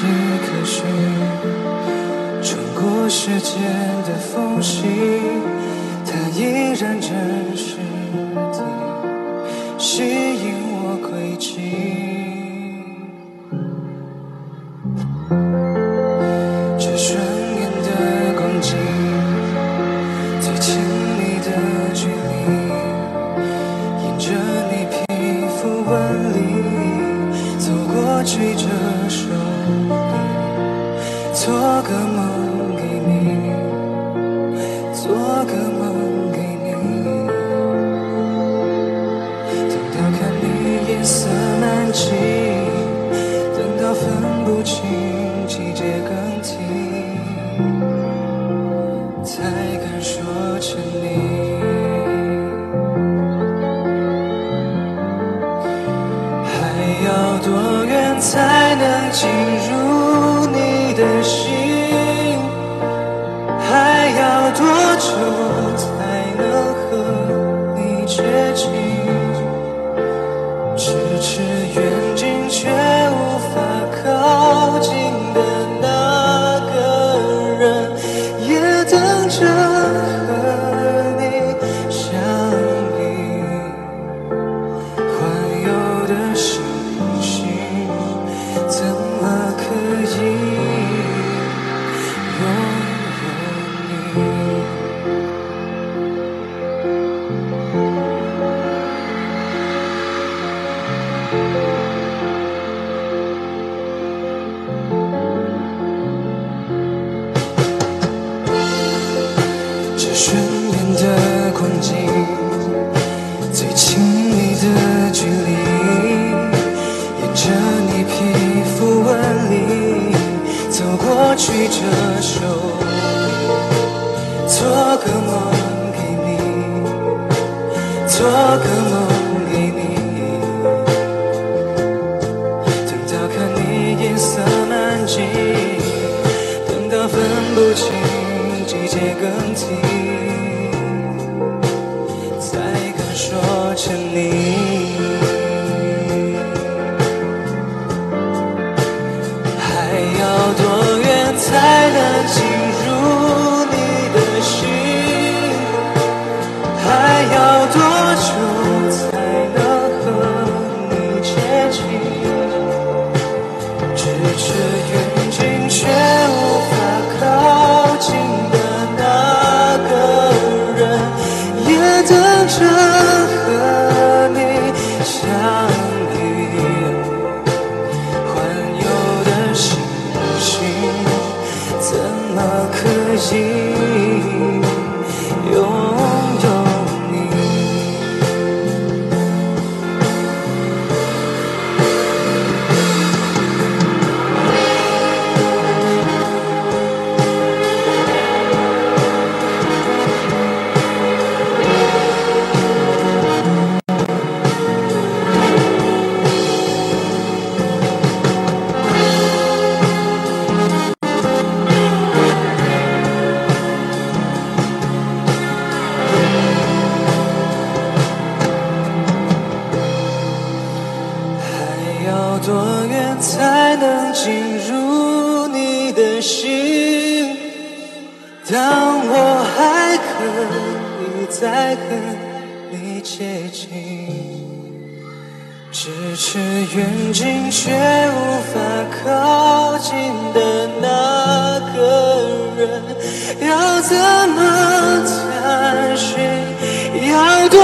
只可惜，穿过时间的缝隙，它依然真才敢说沉溺。还要多远才能进入你的心？过去，这手做个梦给你，做个梦给你。等到看你颜色满际，等到分不清季节更替，才敢说沉溺。心。才能进入你的心？当我还可以再和你接近，咫尺远近却无法靠近的那个人，要怎么探寻？要多